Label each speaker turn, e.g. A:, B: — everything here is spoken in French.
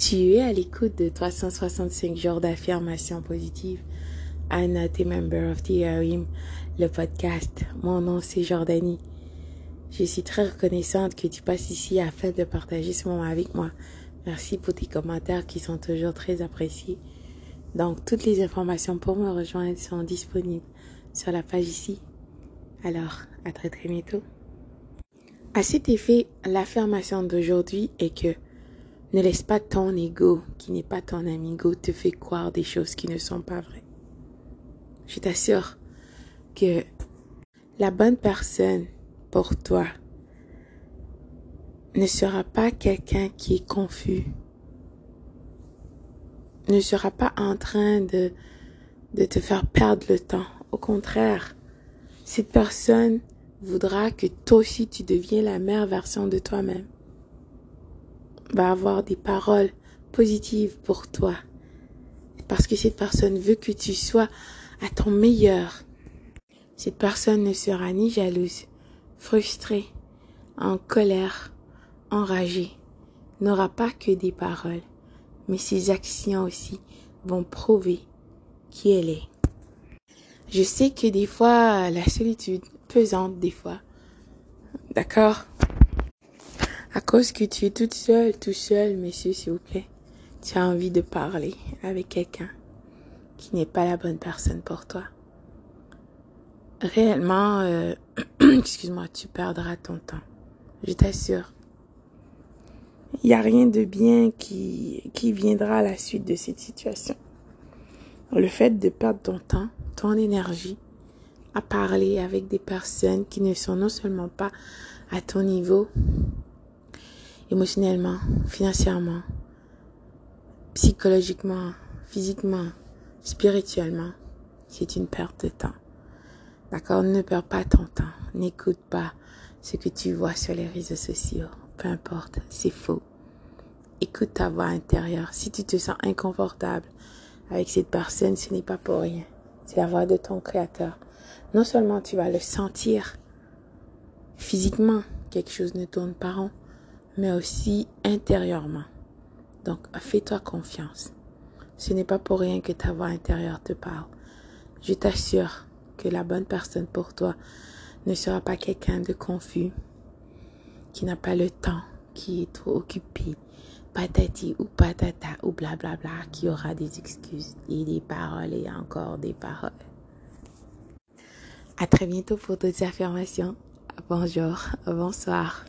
A: Tu es à l'écoute de 365 jours d'affirmation positive. I'm not a member of the Arim, le podcast. Mon nom c'est Jordanie. Je suis très reconnaissante que tu passes ici afin de partager ce moment avec moi. Merci pour tes commentaires qui sont toujours très appréciés. Donc, toutes les informations pour me rejoindre sont disponibles sur la page ici. Alors, à très très bientôt. À cet effet, l'affirmation d'aujourd'hui est que ne laisse pas ton ego, qui n'est pas ton amigo, te faire croire des choses qui ne sont pas vraies. Je t'assure que la bonne personne pour toi ne sera pas quelqu'un qui est confus, ne sera pas en train de, de te faire perdre le temps. Au contraire, cette personne voudra que toi aussi tu deviens la meilleure version de toi-même va avoir des paroles positives pour toi. Parce que cette personne veut que tu sois à ton meilleur. Cette personne ne sera ni jalouse, frustrée, en colère, enragée. N'aura pas que des paroles, mais ses actions aussi vont prouver qui elle est. Je sais que des fois, la solitude, pesante des fois. D'accord? À cause que tu es toute seule, tout seul, messieurs, s'il vous plaît, tu as envie de parler avec quelqu'un qui n'est pas la bonne personne pour toi. Réellement, euh, excuse-moi, tu perdras ton temps. Je t'assure. Il n'y a rien de bien qui, qui viendra à la suite de cette situation. Le fait de perdre ton temps, ton énergie, à parler avec des personnes qui ne sont non seulement pas à ton niveau, émotionnellement, financièrement, psychologiquement, physiquement, spirituellement, c'est une perte de temps. D'accord Ne perds pas ton temps. N'écoute pas ce que tu vois sur les réseaux sociaux. Peu importe, c'est faux. Écoute ta voix intérieure. Si tu te sens inconfortable avec cette personne, ce n'est pas pour rien. C'est la voix de ton créateur. Non seulement tu vas le sentir physiquement, quelque chose ne tourne pas rond, mais aussi intérieurement. Donc, fais-toi confiance. Ce n'est pas pour rien que ta voix intérieure te parle. Je t'assure que la bonne personne pour toi ne sera pas quelqu'un de confus, qui n'a pas le temps, qui est trop occupé, patati ou patata ou blablabla, bla bla, qui aura des excuses et des paroles et encore des paroles. À très bientôt pour d'autres affirmations. Bonjour, bonsoir.